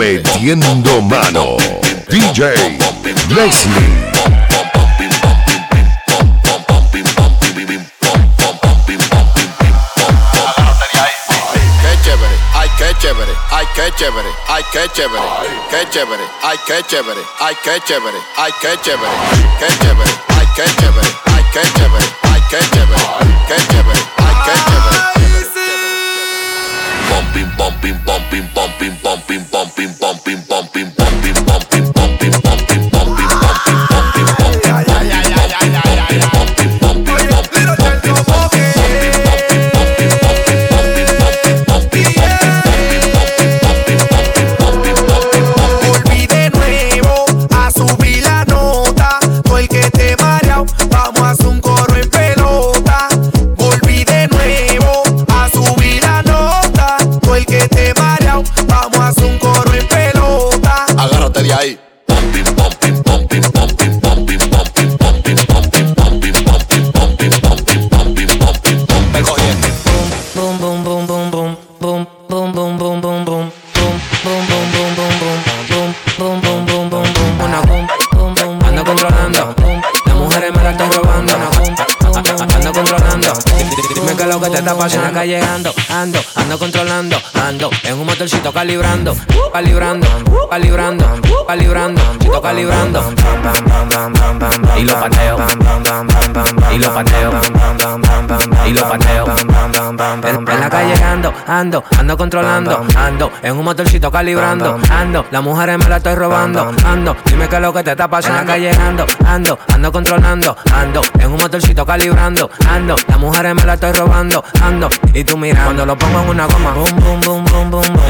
Metiendo mano. DJ Leslie. chévere, ay qué chévere, ay qué chévere, qué chévere, ay qué chévere, ay qué chévere, ay qué chévere, qué chévere, ay qué chévere, ay qué chévere, pasan acá llegando, ando, ando controlando motorcito calibrando, calibrando, calibrando, calibrando, calibrando, calibrando. Y lo pateo, y lo pateo, y lo pateo. En la calle ando, ando, ando controlando, ando en un motorcito calibrando, ando, las mujeres me la estoy robando, ando, dime qué es lo que te está pasando. En la calle ando, ando, ando controlando, ando en un motorcito calibrando, ando, las mujeres me la estoy robando, ando y tú mira cuando lo pongo en una goma, boom, boom, boom, boom, boom,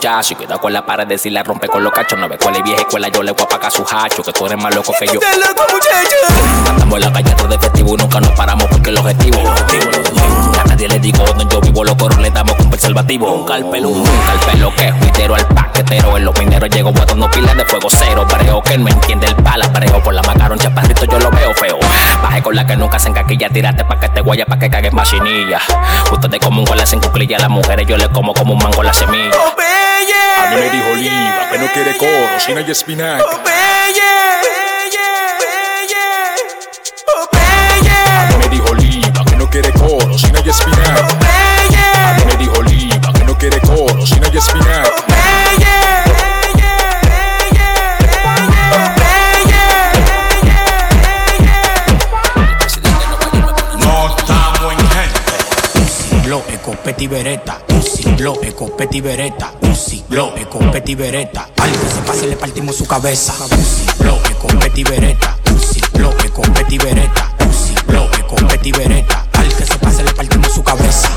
Muchacho. Y cuidado con la pared de si la rompe con los cachos. No ve cuál es vieja escuela, yo le voy a pagar su hacho. Que tú eres más loco que yo. ¡Te loco, muchacho! Andamos en la calle de festivo y nunca nos paramos porque el objetivo. El objetivo, A nadie le digo donde yo vivo, los coros le damos con preservativo. Un calpelo, un calpelo que es juitero al paquetero. En los mineros llego botando pilas de fuego cero. Breo que no entiende el pala. Breo por la macaron chaparrito, yo lo veo feo. Baje con la que nunca se encaquilla, tírate pa' que te guaya, pa' que cagues machinilla. Ustedes como un cola en cuclilla, las mujeres yo le como como un mango la semilla. A mí me dijo Liva que no quiere coro, si no hay espinaca. A mí me dijo Liva que no quiere coro, si no hay espinaca. A mí me dijo Liva que no quiere coro, si no hay espinaca. No estamos en gente. Lo escopeta y bereta, Uzi, lo escopeta y bereta, Uzi, bloque con Al que se pase le partimos su cabeza. Uzi, bloque con Betty Beretta. Uzi, bloque con Betty Beretta. Uzi, bloque con Al que se pase le partimos su cabeza.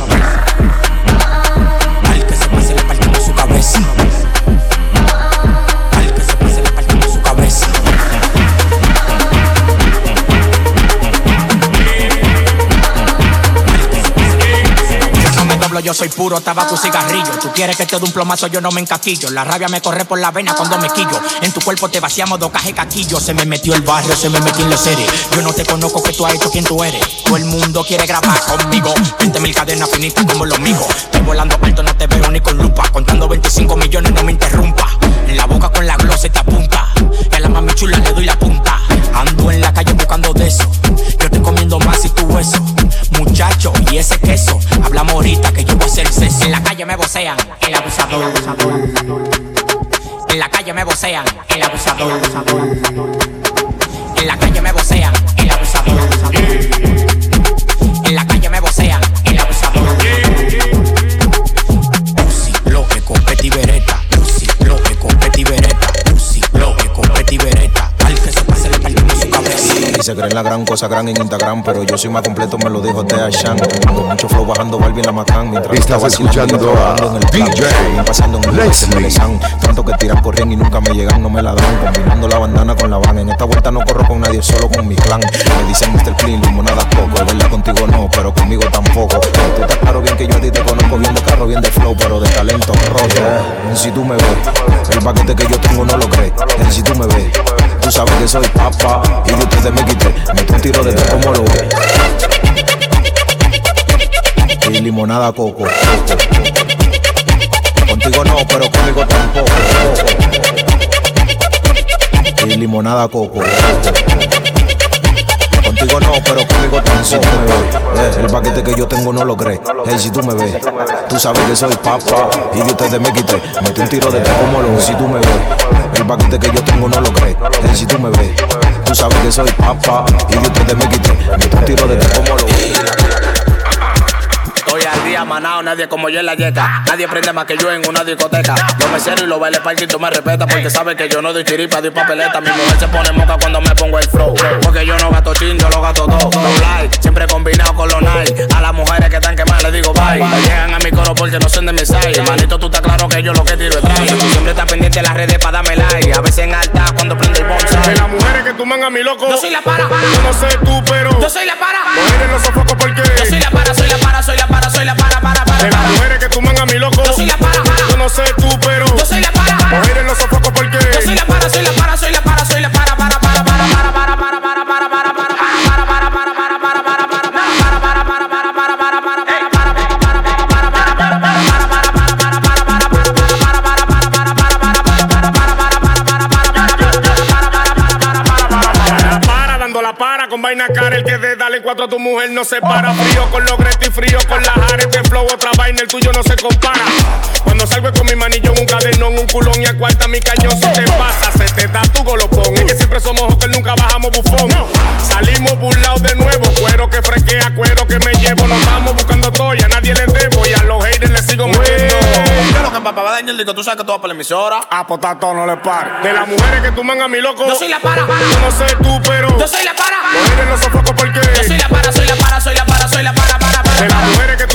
Yo soy puro tabaco y cigarrillo. Tú quieres que te dé un plomazo, yo no me encaquillo. La rabia me corre por la vena cuando me quillo. En tu cuerpo te vaciamos de caquillo. Se me metió el barrio, se me metió en la serie. Yo no te conozco, que tú has hecho quien tú eres. Todo el mundo quiere grabar conmigo. 20 mil cadenas finitas como los míos. Estoy volando alto, no te veo ni con lupa. Contando 25 millones, no me interrumpa. En la boca con la glosa te apunta. Y a la mami chula le doy la calle me vocean, el abusador. En la calle me vocean, el abusador. En la calle me vocean, el abusador. Se creen la gran cosa gran en Instagram, pero yo soy más completo, me lo dijo Tea Shan. Con mucho flow bajando Barbie en la Macán. Mientras y escuchando a en el plan. DJ pasando en Leslie. Tanto que tiran, corren y nunca me llegan, no me la dan. Combinando la bandana con la van. En esta vuelta no corro con nadie, solo con mi clan. Me dicen Mr. Clean, limonada poco. Es verdad, contigo no, pero conmigo tampoco. Tú estás claro bien que yo a ti te conozco bien de carro, bien de flow, pero de talento roto. Si tú me ves, el paquete que yo tengo no lo crees. Si tú me ves, tú sabes que soy papa. Y de ustedes me quité, meto un tiro de como lo. Y limonada coco. Contigo no, pero conmigo tampoco. Y limonada coco. Contigo no, pero conmigo tampoco. Si tú me ves, eh, el paquete que yo tengo no lo crees. Hey, si tú me ves, tú sabes que soy papa. Y de ustedes me quité, metí un tiro de todo como lo. Si tú me ves, el paquete que yo tengo no lo crees. Hey, si tú me ves, tú sabes que soy papa. Y de ustedes me quité, metí un tiro de todo como lo. Estoy al día manado, nadie como yo en la yeca. Nadie prende más que yo en una discoteca. Los meseros y los bailes parking tú me respetas porque sabes que yo no doy chiripa, doy papeleta. Mi mujer se pone moca cuando me pongo el flow. Chin, yo lo gasto todo. No like, siempre combinado con los night. A las mujeres que están quemadas les digo bye. No llegan a mi coro porque no son de mi side. Manito, tú estás claro que yo lo que tiro es. Tú siempre estás pendiente de las redes para darme like. A veces en alta cuando prende el De bonsai. las mujeres que tú mangas mi loco. Yo soy la para. Yo no sé tú, pero. Yo soy la para. Mujeres los sofocos porque. Yo soy la para, soy la para, soy la para, soy la para, para, para, De las mujeres que tú mangas mi loco. Yo soy la para. Yo no sé tú, tu mujer no se para. Frío con los gretos y frío con las aretes. Flow, otra vaina, el tuyo no se compara. Es con mi manillo, un cadernón, un culón y a cuarta mi cañón. Si te pasa, se te da tu golopón. Es que siempre somos que nunca bajamos bufón. Salimos burlados de nuevo. Cuero que fresquea, cuero que me llevo. Nos vamos buscando todo y a nadie le debo. Y a los haters les sigo metiendo. Yo lo que papá va a dañar el disco, tú sabes que tú vas para la emisora. Ah, pues está todo, no le pares. De las mujeres que tú mangas mi loco. Yo soy la para. Yo no sé tú, pero. Yo soy la para. Los sofocos porque. Yo soy la para, soy la para, soy la para, soy la para, para, para, De las para. mujeres que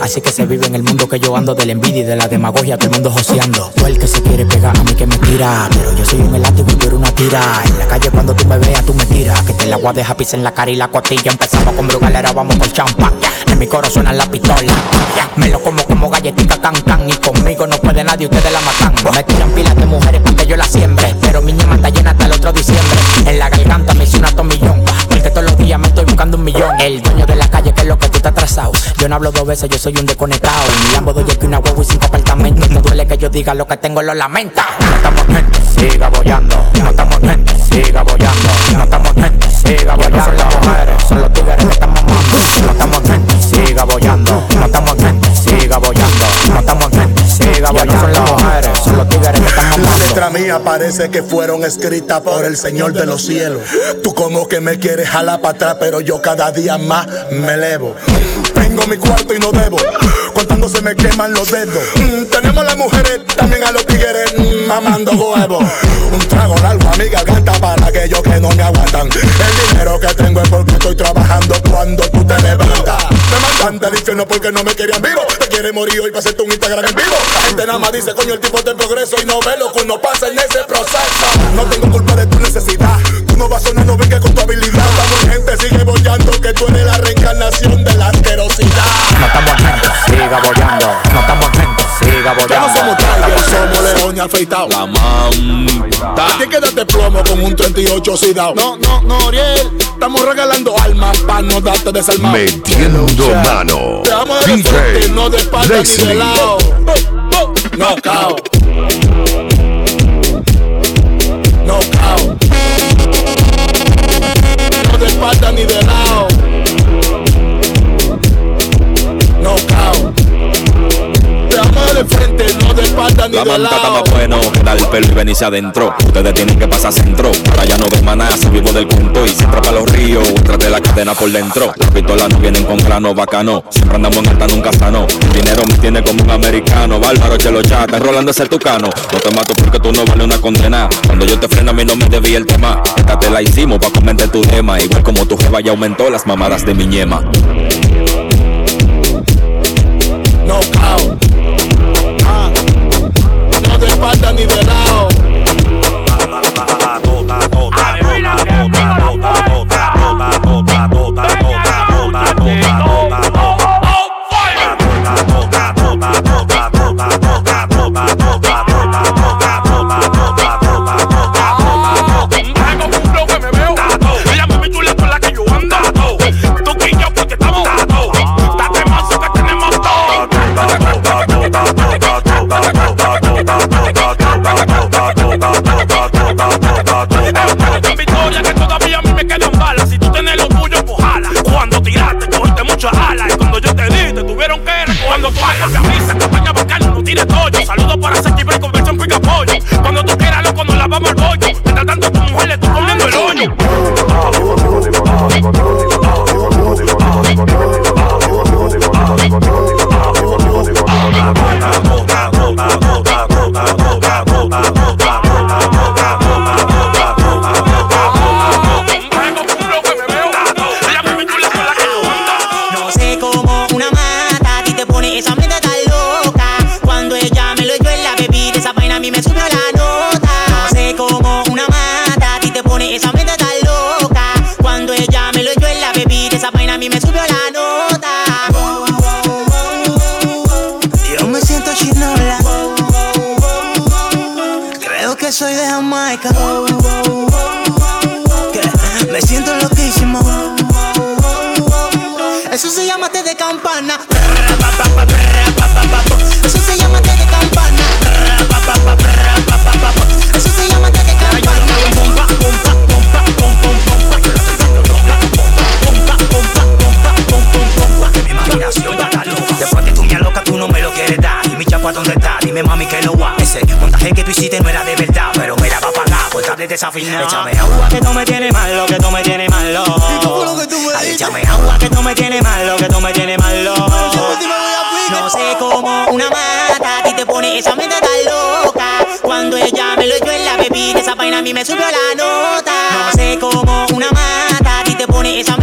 Así que se vive en el mundo que yo ando de la envidia y de la demagogia, todo el mundo joseando. Tú el que se quiere pegar a mí que me tira, pero yo soy un elástico y tú eres una tira. En la calle cuando tú me veas tú me tiras, que te la voy a dejar pis en la cara y la costilla. Empezamos con brugalera, vamos con champa. En mi coro suena la pistola. Me lo como como galletita can y conmigo no puede nadie, ustedes la matan. Me tiran pilas de mujeres para que yo la siembre, pero mi ñema está llena hasta el otro diciembre. En la garganta me hice una tomillón, porque todos los días me estoy buscando un millón. El dueño de la calle que es lo que tú estás. Yo no hablo dos veces, yo soy un desconectado. Mi Lambo doy aquí una huevo y cinco apartamentos. Me duele que yo diga lo que tengo, lo lamenta. No estamos gente, siga bollando. No estamos gente, siga bollando. No estamos gente, siga bollando. No son las mujeres, son los tigres que están mamando. No estamos gente, siga bollando. No estamos gente, siga bollando. No estamos gente, siga bollando. No son las mujeres, son los tigres que están La mamando. letra mía parece que fueron escritas por el Señor de los cielos. Tú como que me quieres jalar para atrás, pero yo cada día más me elevo. Mi cuarto y no debo, contando se me queman los dedos. Mm, tenemos las mujeres, también a los tigres mm, mamando huevos. Un trago largo a mi garganta para aquellos que no me aguantan. El dinero que tengo es porque estoy trabajando cuando tú te levantas. Me mandan del infierno porque no me querían vivo. Te quiere morir hoy para hacerte un Instagram en vivo. La gente nada más dice, coño, el tipo de progreso y no ve lo que uno pasa en ese proceso. No tengo culpa de tu necesidad. Tú no vas sonando bien que con tu habilidad. Estamos gente, sigue bollando que tú eres la reencarnación de siga bollando. No estamos gente, siga bollando. Ya no somos Tiger, somos afeitado. La manta. A ti quédate plomo con un 38 oxidado. No, no, no, Oriel. Estamos regalando almas para no darte desarmado. Metiendo mano. Te amo de DJ frente, no de espalda ni de lado. No, cao. No, cao. No de espalda ni de lado. De frente, no de espalda ni La de manta está lado. más bueno que dar el pelo y venirse adentro. Ustedes tienen que pasar centro. Ahora ya no ven maná, si vivo del punto y siempre para los ríos. Trate la cadena por dentro. Las pistolas no vienen con grano bacano. Siempre andamos en alta, nunca sano. El dinero me tiene como un americano. Bárbaro, chelo chata, rolando ese tucano. No te mato porque tú no vales una condena. Cuando yo te freno, a mí no me debí el tema. Esta te la hicimos pa' comentar tu tema. Igual como tu jeva ya aumentó las mamadas de mi ñema. Soy de Jamaica. Me siento loquísimo. Eso se llama té de campana. Eso se llama té de campana. Eso se llama té de campana. Después que tú me loca, tú no me lo quieres dar. Y mi chapa, ¿dónde está? Dime, mami, que lo va. Ese montaje que tú hiciste no era de desafinado. Échame agua que no me tiene malo, que no me tiene malo. Ay, échame agua que no me tiene malo, que no me tiene malo. No sé cómo una mata a ti te pone esa mente tan loca. Cuando ella me lo echó en la bebida, esa vaina a mí me subió la nota. No sé cómo una mata a ti te pone esa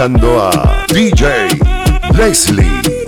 escuchando a DJ Leslie.